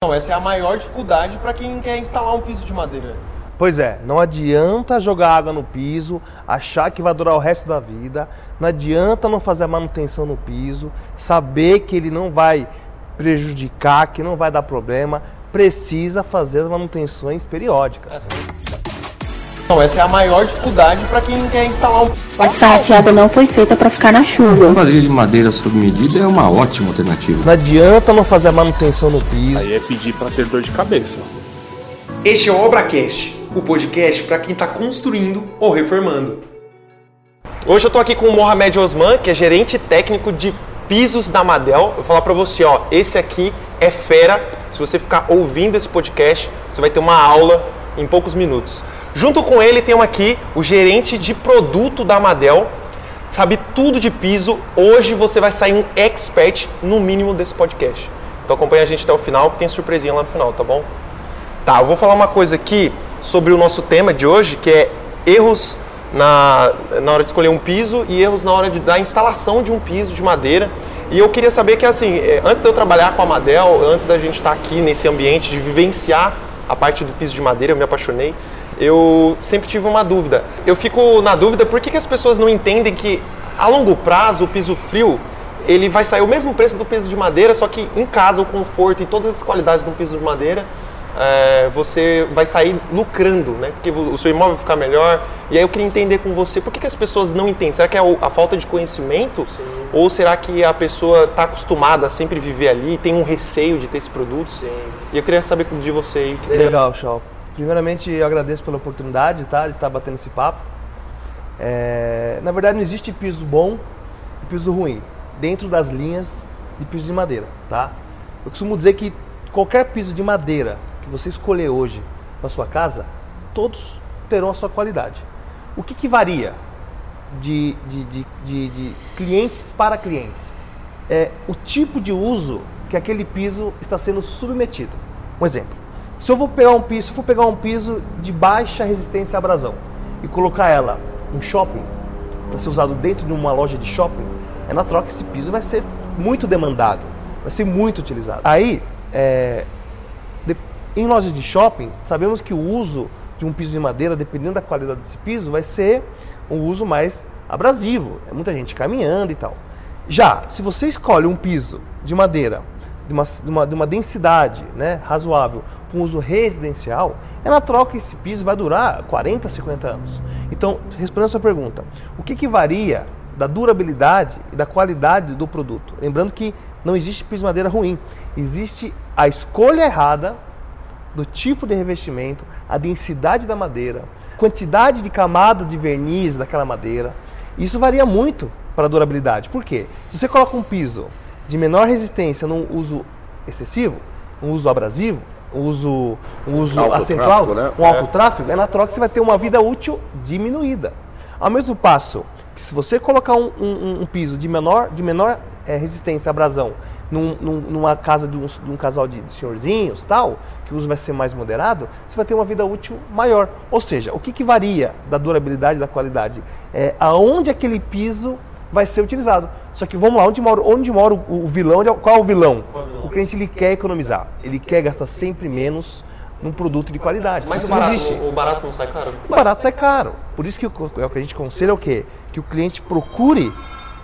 Não, essa é a maior dificuldade para quem quer instalar um piso de madeira. Pois é, não adianta jogar água no piso, achar que vai durar o resto da vida, não adianta não fazer a manutenção no piso, saber que ele não vai prejudicar, que não vai dar problema, precisa fazer as manutenções periódicas. Não, essa é a maior dificuldade para quem quer instalar um Essa afiada não foi feita para ficar na chuva. Quadrilha de madeira sob medida é uma ótima alternativa. Não adianta não fazer a manutenção no piso. Aí é pedir para ter dor de cabeça. Este é o ObraCast, o podcast para quem está construindo ou reformando. Hoje eu tô aqui com o Mohamed Osman, que é gerente técnico de pisos da Madel. Eu vou falar para você, ó, esse aqui é fera. Se você ficar ouvindo esse podcast, você vai ter uma aula em poucos minutos. Junto com ele tem aqui o gerente de produto da Madel, sabe tudo de piso. Hoje você vai sair um expert no mínimo desse podcast. Então acompanha a gente até o final, que tem surpresinha lá no final, tá bom? Tá, eu vou falar uma coisa aqui sobre o nosso tema de hoje, que é erros na, na hora de escolher um piso e erros na hora de, da instalação de um piso de madeira. E eu queria saber que, assim, eh, antes de eu trabalhar com a Madel, antes da gente estar aqui nesse ambiente de vivenciar a parte do piso de madeira, eu me apaixonei, eu sempre tive uma dúvida. Eu fico na dúvida por que, que as pessoas não entendem que, a longo prazo, o piso frio ele vai sair o mesmo preço do piso de madeira, só que em casa o conforto e todas as qualidades do piso de madeira é, você vai sair lucrando, né? Porque o seu imóvel vai ficar melhor. E aí eu queria entender com você, por que, que as pessoas não entendem? Será que é a falta de conhecimento? Sim. Ou será que a pessoa está acostumada a sempre viver ali, tem um receio de ter esse produto? Sim. E eu queria saber de você Legal, Shaw. Primeiramente, eu agradeço pela oportunidade tá, de estar tá batendo esse papo. É, na verdade, não existe piso bom e piso ruim dentro das linhas de piso de madeira, tá? Eu costumo dizer que qualquer piso de madeira que você escolher hoje para sua casa, todos terão a sua qualidade. O que, que varia de, de, de, de, de clientes para clientes? É o tipo de uso que aquele piso está sendo submetido. Um exemplo. Se eu vou pegar um piso, se eu for pegar um piso de baixa resistência à abrasão e colocar ela em shopping, para ser usado dentro de uma loja de shopping, é na troca esse piso vai ser muito demandado, vai ser muito utilizado. Aí, é, de, em lojas de shopping, sabemos que o uso de um piso de madeira, dependendo da qualidade desse piso, vai ser um uso mais abrasivo. É muita gente caminhando e tal. Já, se você escolhe um piso de madeira de uma, de uma, de uma densidade né, razoável um uso residencial, é que esse piso vai durar 40, 50 anos. Então, respondendo a sua pergunta, o que, que varia da durabilidade e da qualidade do produto? Lembrando que não existe piso de madeira ruim, existe a escolha errada do tipo de revestimento, a densidade da madeira, quantidade de camada de verniz daquela madeira. Isso varia muito para a durabilidade. Por quê? Se você coloca um piso de menor resistência num uso excessivo, um uso abrasivo, uso, uso alto né? um alto é. tráfego, é natural que você vai ter uma vida útil diminuída. Ao mesmo passo que se você colocar um, um, um piso de menor, de menor é, resistência à abrasão num, num, numa casa de um, de um casal de, de, senhorzinhos, tal, que o uso vai ser mais moderado, você vai ter uma vida útil maior. Ou seja, o que, que varia da durabilidade, da qualidade? É aonde aquele piso vai ser utilizado. Só que vamos lá, onde mora, onde mora o, o vilão? Qual é o vilão? O cliente ele quer economizar, ele quer gastar sempre menos num produto de qualidade. Mas o barato, o, barato, não sai caro? O barato sai caro. Por isso que o, é o que a gente aconselha é o quê? Que o cliente procure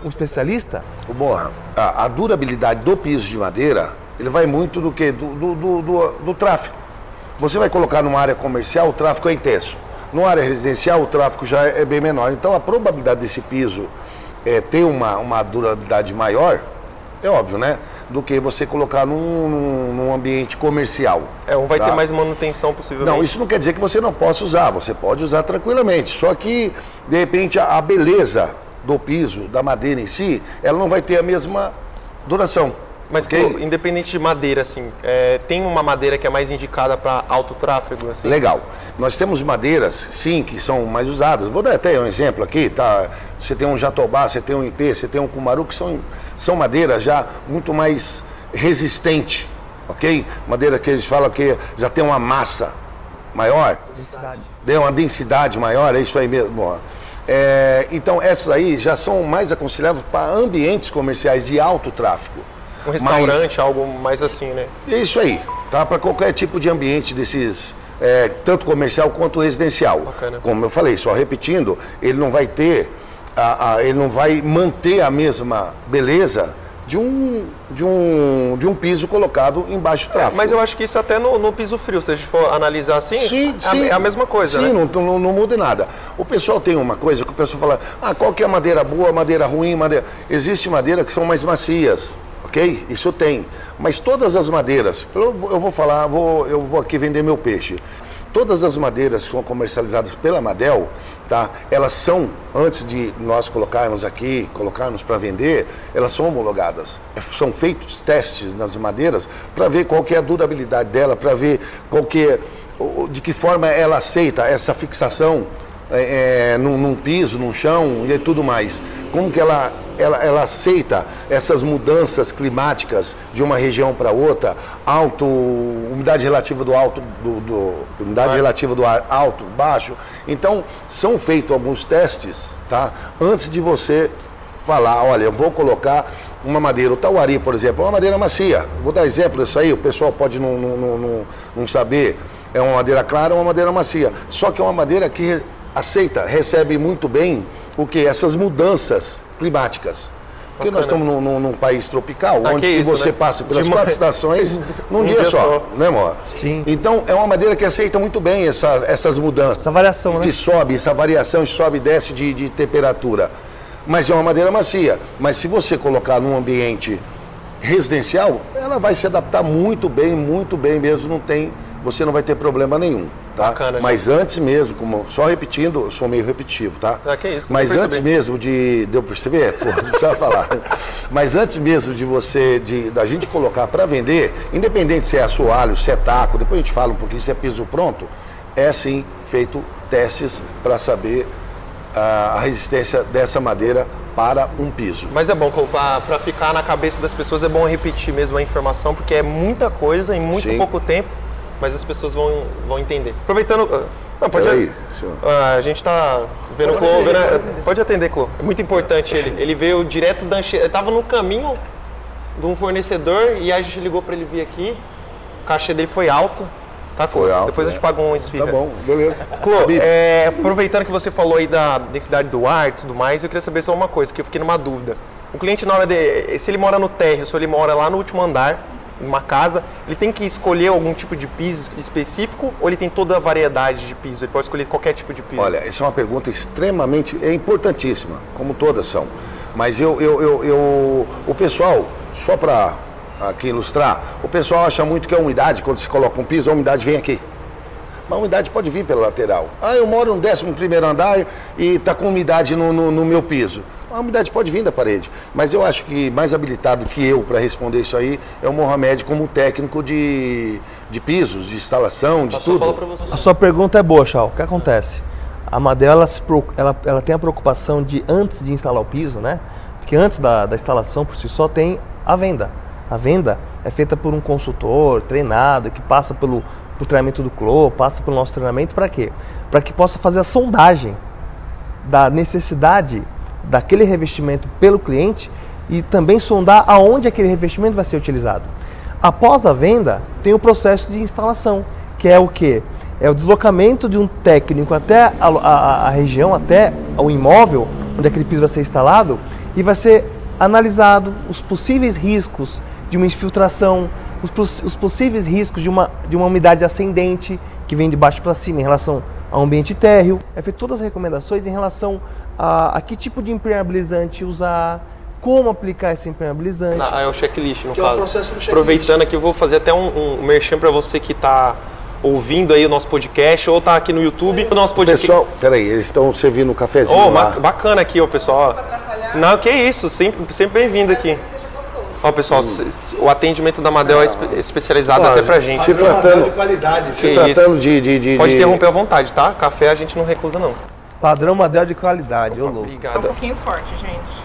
um especialista. O Borra, a, a, durabilidade do piso de madeira, ele vai muito do que? Do, do, do, do, do tráfego. Você vai colocar numa área comercial, o tráfego é intenso. Numa área residencial, o tráfego já é bem menor. Então a probabilidade desse piso é, ter uma, uma durabilidade maior, é óbvio, né? Do que você colocar num, num, num ambiente comercial. É, um vai tá? ter mais manutenção possivelmente. Não, isso não quer dizer que você não possa usar, você pode usar tranquilamente. Só que, de repente, a, a beleza do piso, da madeira em si, ela não vai ter a mesma duração. Mas okay? pô, independente de madeira, assim, é, tem uma madeira que é mais indicada para alto tráfego? Assim? Legal. Nós temos madeiras, sim, que são mais usadas. Vou dar até um exemplo aqui, tá? Você tem um jatobá, você tem um IP, você tem um cumaru, que são, são madeiras já muito mais resistente, ok? Madeira que eles falam que já tem uma massa maior. Densidade. Deu uma densidade maior, é isso aí mesmo. Bom, é, então, essas aí já são mais aconselháveis para ambientes comerciais de alto tráfego. Um restaurante, Mas, algo mais assim, né? Isso aí. tá? Para qualquer tipo de ambiente desses, é, tanto comercial quanto residencial. Bacana. Como eu falei, só repetindo, ele não vai ter, a- a- ele não vai manter a mesma beleza de um, de um, de um piso colocado em baixo tráfego. Mas eu acho que isso até no, no piso frio, se a gente for analisar assim, Sim, é a- sim. é a mesma coisa, Sim, né? não, não, não muda nada. O pessoal tem uma coisa que o pessoal fala, ah, qual que é a madeira boa, madeira ruim, madeira... Existe madeira que são mais macias, ok? Isso tem. Mas todas as madeiras, eu, eu vou falar, vou, eu vou aqui vender meu peixe. Todas as madeiras que são comercializadas pela Madel, tá? Elas são, antes de nós colocarmos aqui, colocarmos para vender, elas são homologadas. É, São feitos testes nas madeiras para ver qual que é a durabilidade dela, para ver qual que é, de que forma ela aceita essa fixação é, é, num, num piso, num chão e tudo mais. Como que ela, ela, ela aceita essas mudanças climáticas de uma região para outra, alto, umidade relativa do alto, do, do- umidade relativa do ar alto, baixo. Então, são feitos alguns testes, tá? Antes de você falar, olha, eu vou colocar uma madeira, o tauari, por exemplo, é uma madeira macia. Vou dar exemplo disso aí, o pessoal pode não, não, não, não- saber. É uma madeira clara ou uma madeira macia. Só que é uma madeira que aceita, recebe muito bem o que? Essas mudanças climáticas. Porque nós estamos num, num- num país tropical, Ah, onde isso, você né? passa pelas quatro estações num Um dia, dia só, só. né, amor? Sim. Então, é uma madeira que aceita muito bem essa- essas mudanças. Essa variação, né? Se sobe, essa variação sobe e desce de, de temperatura. Mas é uma madeira macia. Mas se você colocar num ambiente residencial, ela vai se adaptar muito bem, muito bem mesmo. Não tem, você não vai ter problema nenhum. Tá? Bacana, Mas antes mesmo, como só repetindo, eu sou meio repetitivo, tá? Ah, que isso, Mas antes mesmo de. Deu perceber? Pô, não precisava falar. Mas antes mesmo de você, de, da gente colocar para vender, independente se é assoalho, se é taco, depois a gente fala um pouquinho se é piso pronto, é sim feito testes para saber ah, a resistência dessa madeira para um piso. Mas é bom, para ficar na cabeça das pessoas, é bom repetir mesmo a informação, porque é muita coisa em muito Sim. pouco tempo, mas as pessoas vão, vão entender. Aproveitando. ah, Não, pode, Peraí, senhor. Ah, a gente tá vendo o Clô. vendo a- pode atender, Clô. É muito importante ele. Ele veio direto da Anchieta. Ele tava no caminho de um fornecedor e a gente ligou para ele vir aqui. O cachê dele foi alto. Tá, Clô? Foi alto, Depois a né? gente paga um esfirra. Tá bom, beleza. Clô, é, aproveitando que você falou aí da densidade do ar e tudo mais, eu queria saber só uma coisa, que eu fiquei numa dúvida. O cliente, na hora de. Se ele mora no térreo, se ele mora lá no último andar, uma casa, ele tem que escolher algum tipo de piso específico ou ele tem toda a variedade de piso? Ele pode escolher qualquer tipo de piso? Olha, essa é uma pergunta extremamente é importantíssima, como todas são. Mas eu, eu, eu, eu- o pessoal, só para aqui ilustrar, o pessoal acha muito que a umidade, quando se coloca um piso, a umidade vem aqui. Mas a umidade pode vir pela lateral. Ah, eu moro no 11 primeiro andar e está com umidade no, no, no meu piso. A umidade pode vir da parede. Mas eu acho que mais habilitado que eu para responder isso aí é o Mohamed como técnico de, de pisos, de instalação, de Passou a tudo. você. A sua pergunta é boa, Chal. O que acontece? A Madel, ela, ela, ela tem a preocupação de, antes de instalar o piso, né? Porque antes da, da instalação, por si só, tem a venda. A venda é feita por um consultor treinado, que passa pelo, pelo treinamento do CLO, passa pelo nosso treinamento, para quê? Para que possa fazer a sondagem da necessidade daquele revestimento pelo cliente e também sondar aonde aquele revestimento vai ser utilizado. Após a venda, tem o processo de instalação, que é o que? É o deslocamento de um técnico até a, a- a região, até o imóvel onde aquele piso vai ser instalado e vai ser analisado os possíveis riscos de uma infiltração, os, os possíveis riscos de uma, de uma umidade ascendente que vem de baixo para cima em relação ao ambiente térreo. É feito todas as recomendações em relação a, a que tipo de impermeabilizante usar, como aplicar esse impermeabilizante. Ah, é o checklist, no Que é o caso. processo do checklist. Aproveitando aqui, eu vou fazer até um, um merchan para você que está ouvindo aí o nosso podcast ou tá aqui no YouTube. O nosso podcast. Pessoal, peraí, eles estão servindo um cafezinho Oh, lá. ba- bacana aqui, ó, pessoal. Não, que isso, sempre, sempre bem-vindo aqui. Ó, pessoal, se- o atendimento da Madel é espe- especializado até pra gente. se tratando, qualidade. se tratando de, de, de- Pode de- interromper à vontade, tá? Café a gente não recusa, não. Padrão Madel de qualidade, ô louco. Um Obrigado. pouquinho forte, gente.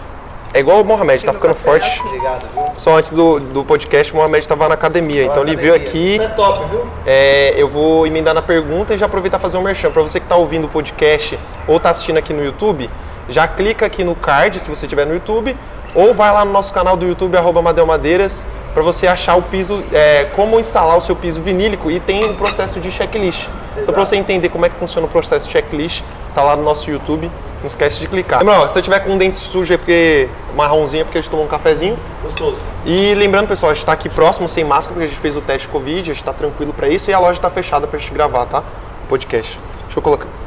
É igual o Mohamed, tá ficando é forte. assim. Obrigado, viu? Só antes do, do podcast, o Mohamed estava na academia. Então ele veio aqui. É top, viu? É, eu vou emendar na pergunta e já aproveitar e fazer um merchan. Para você que está ouvindo o podcast ou está assistindo aqui no YouTube, já clica aqui no card se você estiver no YouTube, ou vai lá no nosso canal do YouTube, arroba Madel Madeiras, para você achar o piso, é, como instalar o seu piso vinílico e tem um processo de checklist. Então, para você entender como é que funciona o processo de checklist, tá lá no nosso YouTube. Não esquece de clicar. Lembra, ó, se eu tiver com o dente sujo é porque marronzinho é porque a gente tomou um cafezinho. Gostoso. E lembrando, pessoal, a gente está aqui próximo, sem máscara, porque a gente fez o teste Covid, a gente está tranquilo para isso e a loja está fechada para a gente gravar, tá? O podcast. Deixa eu colocar.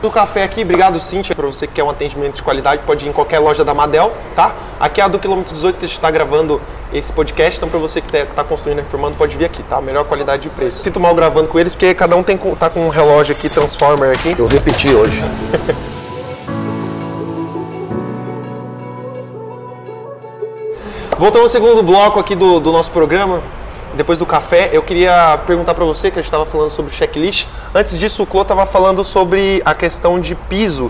Do café aqui, obrigado Cíntia, para você que quer um atendimento de qualidade, pode ir em qualquer loja da Madel, tá? Aqui é a do quilômetro 18 que a gente está gravando esse podcast, então para você que está construindo e reformando, pode vir aqui, tá? Melhor qualidade de preço. Sinto mal gravando com eles, porque cada um tem, tá com um relógio aqui, Transformer aqui. Eu repeti hoje. Voltando ao segundo bloco aqui do, do nosso programa, depois do café, eu queria perguntar para você, que a gente estava falando sobre checklist. Antes disso, o Clô estava falando sobre a questão de piso.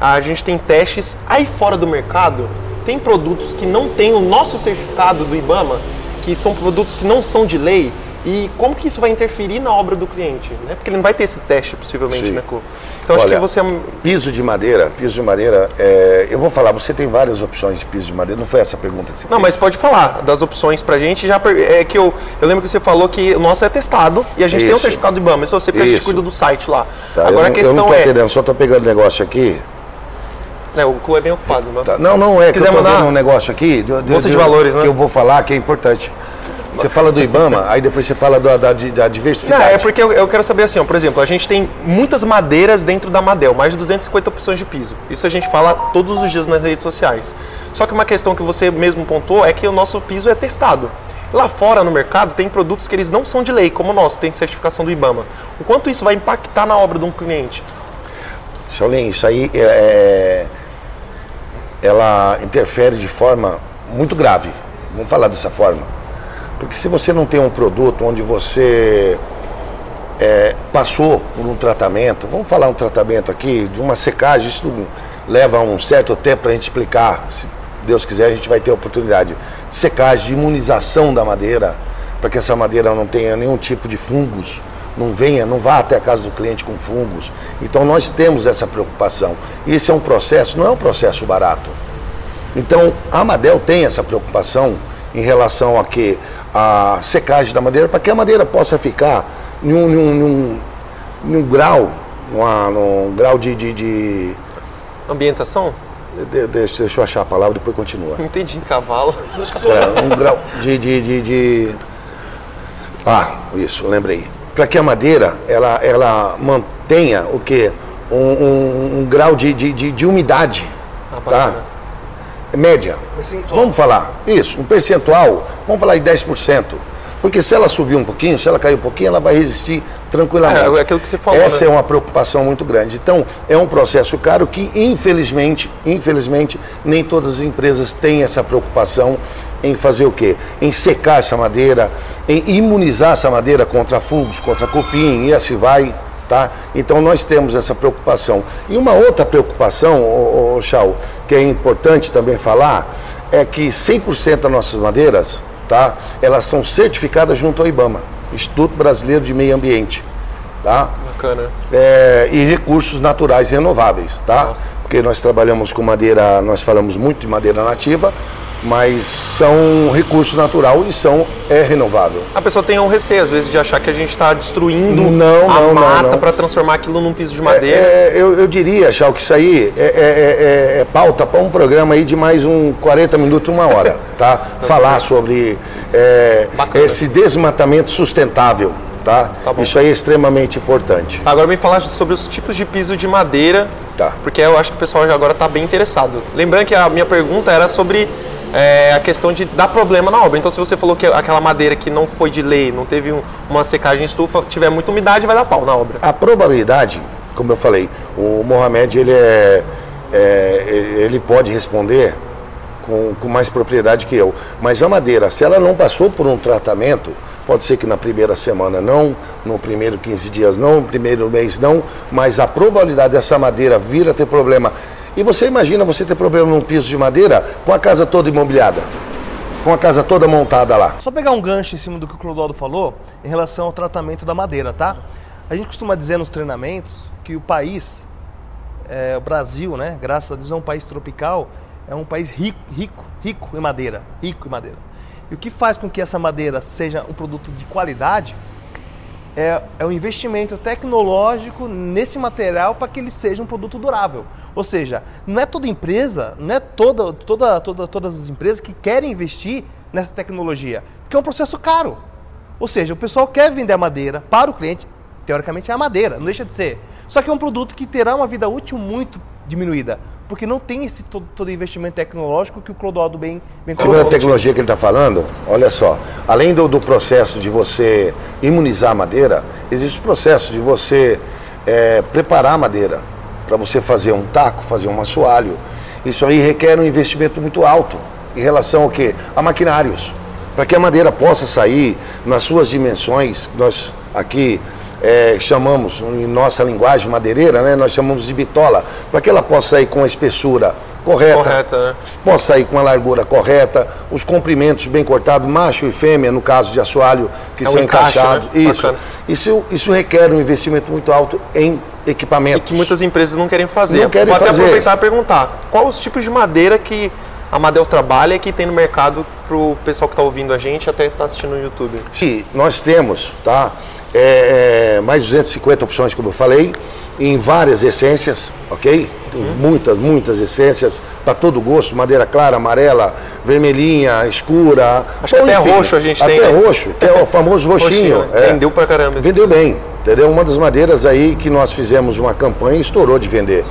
A gente tem testes aí fora do mercado, tem produtos que não têm o nosso certificado do IBAMA, que são produtos que não são de lei. E como que isso vai interferir na obra do cliente? Né? Porque ele não vai ter esse teste, possivelmente, Sim. né, Clô? Então, acho Olha, que você... Piso de madeira, piso de madeira, é, eu vou falar, você tem várias opções de piso de madeira, não foi essa a pergunta que você Não, fez? mas pode falar das opções pra gente. Já per- é que eu, eu lembro que você falou que o nosso é testado e a gente tem um Isso. certificado do IBAMA. Isso você porque a gente Isso. cuida do site lá. Tá, eu, Agora não- a eu questão não tô é, entendendo, só tô pegando negócio aqui. é, o Clu é bem ocupado, né? Tá, Não, não, é Se que eu quiser mandar- um negócio aqui. de- Bolsa de valores, né? Que eu vou falar que é importante. Você fala do IBAMA, aí depois você fala da, da, da Não, diversificação. é porque eu, eu quero saber assim, ó, por exemplo, a gente tem muitas madeiras dentro da Madel, mais de 250 opções de piso. Isso a gente fala todos os dias nas redes sociais. Só que uma questão que você mesmo pontuou é que o nosso piso é testado. Lá fora no mercado tem produtos que eles não são de lei, como o nosso, tem certificação do IBAMA. O quanto isso vai impactar na obra de um cliente? Shaolin, isso aí é, é- ela interfere de forma muito grave. Vamos falar dessa forma. Porque se você não tem um produto onde você é, passou por um tratamento, vamos falar um tratamento aqui, de uma secagem, isso leva um certo tempo para a gente explicar. Se Deus quiser, a gente vai ter a oportunidade de secagem, de imunização da madeira, para que essa madeira não tenha nenhum tipo de fungos, não venha, não vá até a casa do cliente com fungos. Então nós temos essa preocupação. Esse é um processo, não é um processo barato. Então, a Amadel tem essa preocupação em relação a que a secagem da madeira, para que a madeira possa ficar em um, em um- em um- grau, numa- num grau de, de, de- Ambientação? de- deixa, deixa eu achar a palavra, depois continua. Não entendi, cavalo. É, um grau de, de, de, de- Ah, isso, lembrei. Para que a madeira ela, ela mantenha o quê? Um, um- um grau de, de, de, de umidade. Ah, tá? bacana. Média. Vamos falar. Isso, um percentual. Vamos falar de 10%. Porque se ela subir um pouquinho, se ela cair um pouquinho, ela vai resistir tranquilamente. É, é aquilo que você falou, Essa né? é uma preocupação muito grande. Então, é um processo caro que, infelizmente, infelizmente, nem todas as empresas têm essa preocupação em fazer o quê? Em secar essa madeira, em imunizar essa madeira contra fungos, contra cupim e assim vai. Tá? Então nós temos essa preocupação. E uma outra preocupação, ô, Chau, que é importante também falar, é que 100% das nossas madeiras, tá? elas são certificadas junto ao IBAMA, Instituto Brasileiro de Meio Ambiente. Tá? Bacana. É, e recursos naturais renováveis, tá? Porque nós trabalhamos com madeira, nós falamos muito de madeira nativa, mas são recurso natural e são é renovável. A pessoa tem um receio, às vezes, de achar que a gente está destruindo Não, a não, mata para transformar aquilo num piso de madeira. É, eu, eu diria, Chau, que isso aí é, é- é- é- é pauta para um programa aí de mais um 40 minutos, uma hora, tá? Falar sobre é, esse desmatamento sustentável, tá? Tá isso aí é extremamente importante. Agora me falar sobre os tipos de piso de madeira, Tá. porque eu acho que o pessoal já agora está bem interessado. Lembrando que a minha pergunta era sobre é, a questão de dar problema na obra. Então, se você falou que aquela madeira que não foi de lei, não teve um- uma secagem em estufa, tiver muita umidade, vai dar pau na obra. A probabilidade, como eu falei, o Mohamed ele é, é, ele pode responder com, com mais propriedade que eu. Mas a madeira, se ela não passou por um tratamento, pode ser que na primeira semana não, no primeiro 15 dias não, no primeiro mês não, mas a probabilidade dessa madeira vir a ter problema. E você imagina você ter problema num piso de madeira com a casa toda imobiliada, com a casa toda montada lá. Só pegar um gancho em cima do que o Clodoaldo falou em relação ao tratamento da madeira, tá? A gente costuma dizer nos treinamentos que o país, é, o Brasil, né, graças a Deus é um país tropical, é um país rico, rico, rico em madeira, rico em madeira. E o que faz com que essa madeira seja um produto de qualidade é, é o investimento tecnológico nesse material para que ele seja um produto durável. Ou seja, não é toda empresa, não é toda, toda, toda, todas as empresas que querem investir nessa tecnologia, porque é um processo caro. Ou seja, o pessoal quer vender a madeira para o cliente, teoricamente é a madeira, não deixa de ser. Só que é um produto que terá uma vida útil muito diminuída, porque não tem esse todo, todo investimento tecnológico que o Clodoaldo bem, bem Sobre a tecnologia que ele está falando, olha só, além do, do processo de você imunizar a madeira, existe o processo de você é, preparar a madeira para você fazer um taco, fazer um assoalho. Isso aí requer um investimento muito alto em relação ao quê? A maquinários. Para que a madeira possa sair nas suas dimensões, nós aqui é, chamamos, em nossa linguagem madeireira, né, nós chamamos de bitola, para que ela possa sair com a espessura correta, Correta, né? possa sair com a largura correta, os comprimentos bem cortados, macho e fêmea, no caso de assoalho, que É são encaixe, encaixados. né? Isso, isso, isso requer um investimento muito alto em E equipamentos. que muitas empresas não querem fazer. Não querem Vou até fazer. aproveitar e perguntar: quais os tipos de madeira que a Madel trabalha e que tem no mercado pro pessoal que está ouvindo a gente e até está assistindo no YouTube? Sim, nós temos, tá? É, é, mais 250 opções, como eu falei, em várias essências, ok? Tem muitas, muitas essências, para todo gosto, madeira clara, amarela, vermelhinha, escura. Acho que até roxo a gente até tem, né? roxo, que é o famoso roxinho. Roxinho, é. vendeu pra caramba Vendeu bem, entendeu? Uma das madeiras aí que nós fizemos uma campanha e estourou de vender.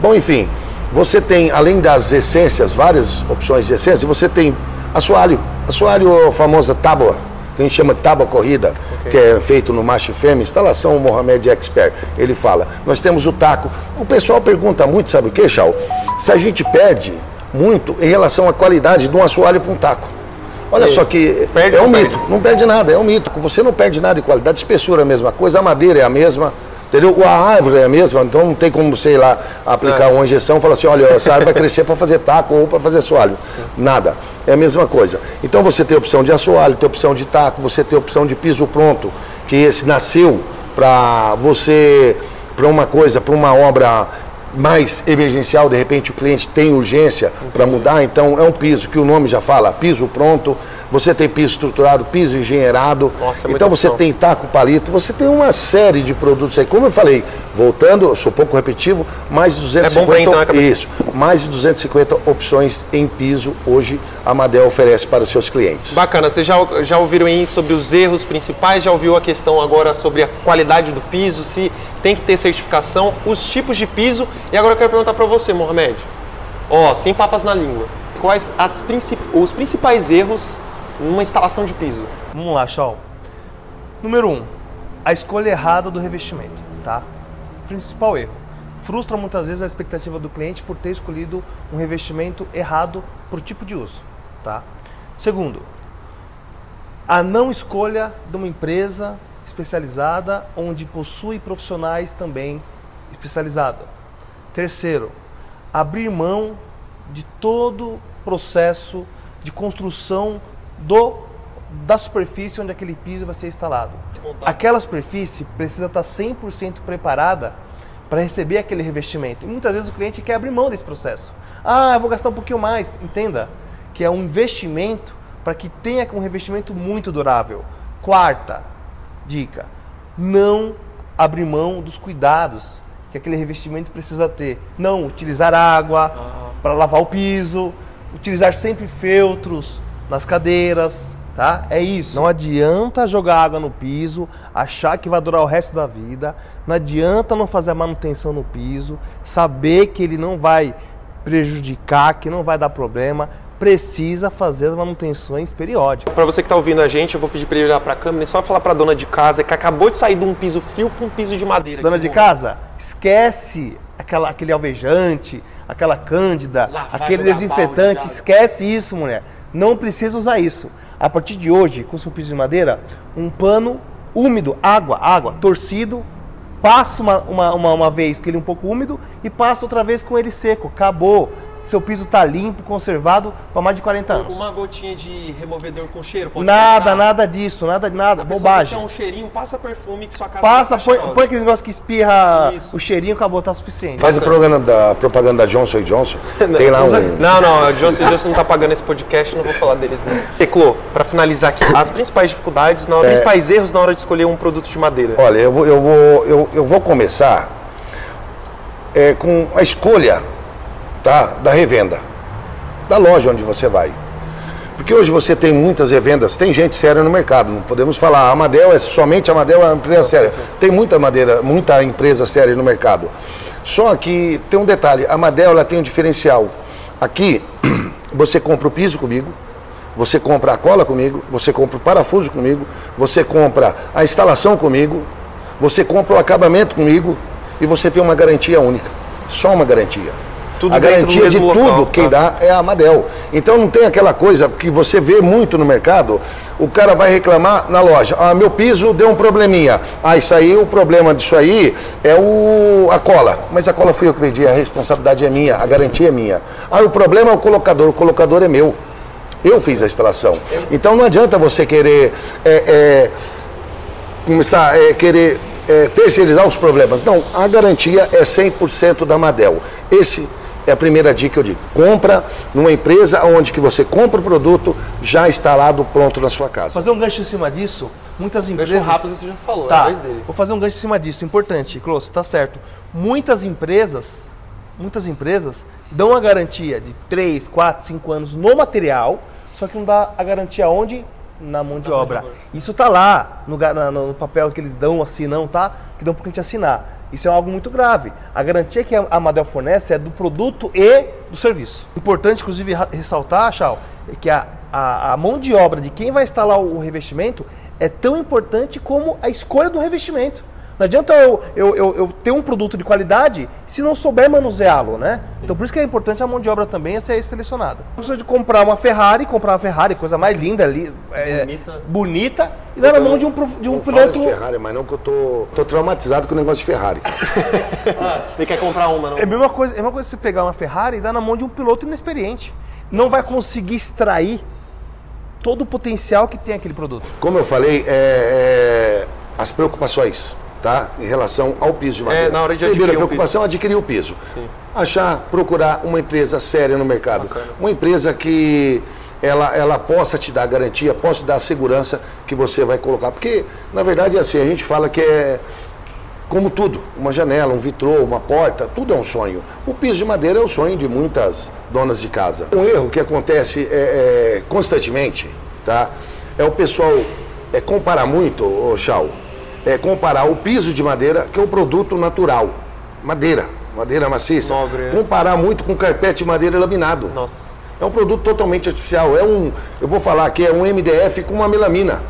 Bom, enfim, você tem, além das essências, várias opções de essência, você tem assoalho. Assoalho a famosa tábua, que a gente chama de tábua corrida, que é feito no macho e fêmea, instalação Mohamed Expert. Ele fala, nós temos o taco. O pessoal pergunta muito, sabe o que, Chau? Se a gente perde muito em relação à qualidade de um assoalho para um taco. Olha só que Perde é um mito, não perde nada, é um mito. Você não perde nada de qualidade, espessura é a mesma coisa, a madeira é a mesma, entendeu? A árvore é a mesma, então não tem como, sei lá, aplicar uma injeção e falar assim, olha, essa árvore vai crescer para fazer taco ou para fazer assoalho. Nada. É a mesma coisa. Então você tem opção de assoalho, tem opção de taco, você tem opção de piso pronto, que esse nasceu para você, para uma coisa, para uma obra mais emergencial, de repente o cliente tem urgência para mudar, então é um piso que o nome já fala, piso pronto, você tem piso estruturado, piso engenheirado, Nossa, é então você opção. tem taco palito, você tem uma série de produtos aí, como eu falei, voltando, eu sou pouco repetitivo, mais de É bom pra 250, entrar na cabeça. isso, mais de 250 opções em piso hoje a Madel oferece para os seus clientes. Bacana, vocês já, já ouviram aí sobre os erros principais, já ouviu a questão agora sobre a qualidade do piso, se tem que ter certificação, os tipos de piso. E agora eu quero perguntar para você, Mohamed. Ó, sem papas na língua. Quais as princip- os principais erros numa instalação de piso? Vamos lá, Shaw. Número 1. Um, a escolha errada do revestimento, tá? Principal erro. Frustra muitas vezes a expectativa do cliente por ter escolhido um revestimento errado por tipo de uso, tá? Segundo, a não escolha de uma empresa especializada onde possui profissionais também especializados. Terceiro, abrir mão de todo o processo de construção do da superfície onde aquele piso vai ser instalado. Aquela superfície precisa estar 100% preparada para receber aquele revestimento. E muitas vezes o cliente quer abrir mão desse processo. Ah, eu vou gastar um pouquinho mais. Entenda que é um investimento para que tenha um revestimento muito durável. Quarta dica: não abrir mão dos cuidados que aquele revestimento precisa ter. Não utilizar água para lavar o piso, utilizar sempre feltros nas cadeiras, tá? É isso. Não adianta jogar água no piso, achar que vai durar o resto da vida. Não adianta não fazer a manutenção no piso, saber que ele não vai prejudicar, que não vai dar problema. Precisa fazer as manutenções periódicas. Para você que está ouvindo a gente, eu vou pedir para ele olhar para a câmera e só falar para a dona de casa que acabou de sair de um piso frio para um piso de madeira. Dona de bom. casa, esquece aquela, aquele alvejante, aquela cândida, Lavar, aquele desinfetante. balde, Esquece isso, mulher. Não precisa usar isso. A partir de hoje, com seu piso de madeira, um pano úmido, água, água, torcido, passa uma, uma, uma, uma vez com ele um pouco úmido e passa outra vez com ele seco. Acabou. Seu piso tá limpo, conservado para mais de 40 anos. Uma gotinha de removedor com cheiro. pode Nada, passar. nada disso, nada, nada, A bobagem. quer um cheirinho, passa perfume que sua casa Passa, tá põe, põe aquele negócio que espirra Isso. o cheirinho, acabou, tá suficiente. Faz a propaganda da, propaganda da Johnson Johnson. Tem lá um. Não, não, a Johnson Johnson não tá pagando esse podcast, não vou falar deles não. Eclô, pra finalizar aqui, as principais dificuldades, hora, É. principais erros na hora de escolher um produto de madeira. Olha, eu vou, eu vou, eu, eu vou começar é, com a escolha tá, da revenda, da loja onde você vai. Porque hoje você tem muitas revendas, tem gente séria no mercado, não podemos falar, a Amadel é somente a Amadel é uma empresa séria. Tem muita madeira, muita empresa séria no mercado. Só que tem um detalhe, a Amadel ela tem um diferencial. Aqui você compra o piso comigo, você compra a cola comigo, você compra o parafuso comigo, você compra a instalação comigo, você compra o acabamento comigo e você tem uma garantia única. Só uma garantia. Tudo a garantia de tudo local, quem tá? dá é a Amadel. Então não tem aquela coisa que você vê muito no mercado, o cara vai reclamar na loja, ah, meu piso deu um probleminha. Ah, isso aí, o problema disso aí é o, a cola. Mas a cola fui eu que vendi, a responsabilidade é minha, a garantia é minha. Ah, o problema é o colocador, o colocador é meu. Eu fiz a instalação. Então não adianta você querer é, é, começar a querer é, terceirizar os problemas. Não, a garantia é 100% da Madel. Esse é a primeira dica que eu digo. Compra numa empresa onde que você compra o produto já instalado, pronto na sua casa. Fazer um gancho em cima disso, muitas empresas. Gancho rápido você já falou, é a Tá, vez dele. vou fazer um gancho em cima disso, importante, Close, tá certo. Muitas empresas, muitas empresas dão a garantia de 3, 4, 5 anos no material, só que não dá a garantia onde? Na mão de obra. Isso tá lá, no, na- no papel que eles dão, assinam, tá? Que dão pra gente assinar. Isso é algo muito grave. A garantia que a Amadel fornece é do produto e do serviço. Importante, inclusive, ressaltar, Chal, é que a, a, a mão de obra de quem vai instalar o revestimento é tão importante como a escolha do revestimento. Não adianta eu, eu, eu, eu ter um produto de qualidade se não souber manuseá-lo, né? Então por isso que é importante a mão de obra também é ser selecionada. Eu gosto de comprar uma Ferrari, comprar uma Ferrari, coisa mais linda ali, é, Bonita. bonita, e dar na mão de um, de um Não fala de piloto. Ferrari, mas não que eu tô, tô traumatizado com o negócio de Ferrari. Ele quer comprar uma, não? É a mesma coisa, é a mesma coisa você pegar uma Ferrari e dar na mão de um piloto inexperiente. Não vai conseguir extrair todo o potencial que tem aquele produto. Como eu falei, é, é, as preocupações, tá? Em relação ao piso de madeira. É, na hora de Primeira preocupação é adquirir o piso. Achar, procurar uma empresa séria no mercado. Uma empresa que ela, ela possa te dar garantia, possa te dar a segurança que você vai colocar. Porque, na verdade, é assim, a gente fala que é como tudo, uma janela, um vitrô, uma porta, tudo é um sonho. O piso de madeira é o sonho de muitas donas de casa. Um erro que acontece é, é, constantemente, tá? É o pessoal é, comparar muito, ô Chau, é comparar o piso de madeira, que é um produto natural, madeira, madeira maciça, Nobre, é. comparar muito com carpete de madeira laminado. Nossa. É um produto totalmente artificial, é um, eu vou falar que é um MDF com uma melamina.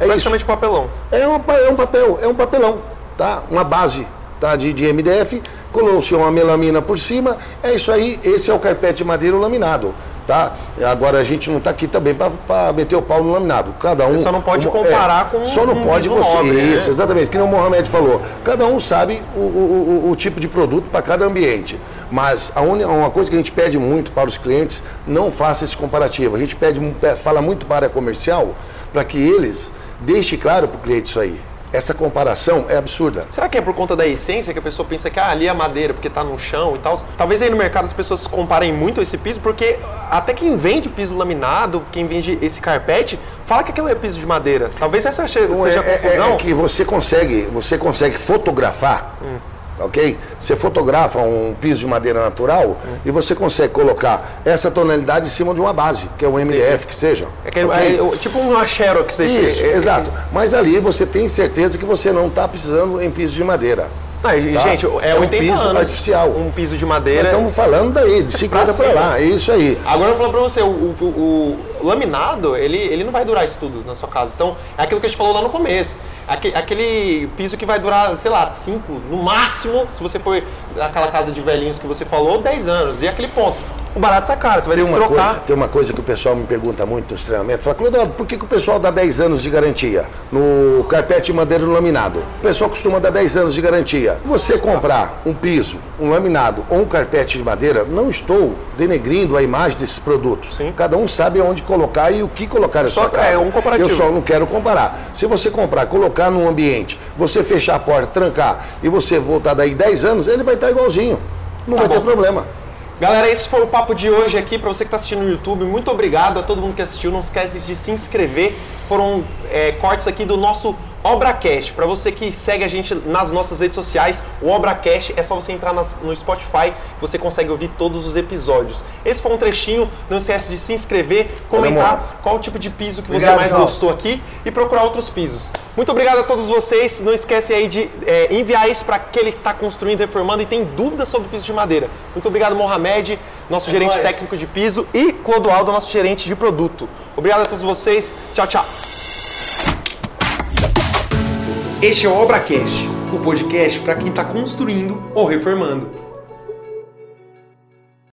É isso. Praticamente papelão. É um, é um papel, é um papelão, tá? Uma base tá? de, de MDF, colou-se uma melamina por cima, é isso aí, esse é o carpete de madeira laminado, tá? Agora a gente não está aqui também para meter o pau no laminado, cada um... Você só não pode uma- comparar com Só não um pode você, nobre, né? isso, exatamente, que nem o Mohamed falou, cada um sabe o, o- o- o tipo de produto para cada ambiente, mas a uni- uma coisa que a gente pede muito para os clientes, não faça esse comparativo, a gente pede, pe- fala muito para a área comercial, para que eles deixem claro para o cliente isso aí. Essa comparação é absurda. Será que é por conta da essência que a pessoa pensa que ah, ali é madeira porque tá no chão e tal? Talvez aí no mercado as pessoas comparem muito esse piso, porque até quem vende piso laminado, quem vende esse carpete, fala que aquilo é piso de madeira. Talvez essa Não, seja a é, é- confusão. é que você consegue, você consegue fotografar, ok? Você fotografa um piso de madeira natural e você consegue colocar essa tonalidade em cima de uma base, que é um MDF que seja. É que- ok? é, o- tipo uma Xerox. esse- Isso, é- é- exato. Mas ali você tem certeza que você não está precisando em piso de madeira. Ah, e, Tá? Gente, é, É um 80 piso anos. artificial. Um piso de Nós madeira. estamos falando daí, de 50 para cima. lá, é isso aí. Agora eu vou falar pra você, o, o- o laminado, ele, ele não vai durar isso tudo na sua casa. Então, é aquilo que a gente falou lá no começo. Aque- Aquele piso que vai durar, sei lá, 5, no máximo, se você for aquela casa de velhinhos que você falou, 10 anos. E aquele ponto. O barato sai caro. Você vai Tem ter que uma, trocar. coisa, tem uma coisa que o pessoal me pergunta muito nos treinamentos. Fala, Clodovio, por que, que o pessoal dá 10 anos de garantia no carpete de madeira no laminado? O pessoal costuma dar 10 anos de garantia. Você comprar um piso, um laminado ou um carpete de madeira, não estou denegrindo a imagem desses produtos. Sim. Cada um sabe onde colocar e o que colocar na Só sua que casa. é um comparativo. Eu só não quero comparar. Se você comprar, colocar num ambiente, você fechar a porta, trancar e você voltar daí 10 anos, ele vai estar igualzinho. Não Tá vai ter bom. problema. Galera, esse foi o papo de hoje aqui para você que está assistindo no YouTube. Muito obrigado a todo mundo que assistiu. Não esquece de se inscrever. Foram é, cortes aqui do nosso ObraCast. Para você que segue a gente nas nossas redes sociais, o ObraCast é só você entrar nas- no Spotify, você consegue ouvir todos os episódios. Esse foi um trechinho. Não esquece de se inscrever, comentar qual tipo de piso que você Obrigado, mais João. gostou aqui e procurar outros pisos. Muito obrigado a todos vocês. Não esquece aí de é, enviar isso para aquele que está construindo, reformando e tem dúvidas sobre piso de madeira. Muito obrigado, Mohamed, nosso gerente nóis. técnico de piso, e Clodoaldo, nosso gerente de produto. Obrigado a todos vocês. Tchau, tchau. Este é o ObraCast, o podcast para quem está construindo ou reformando.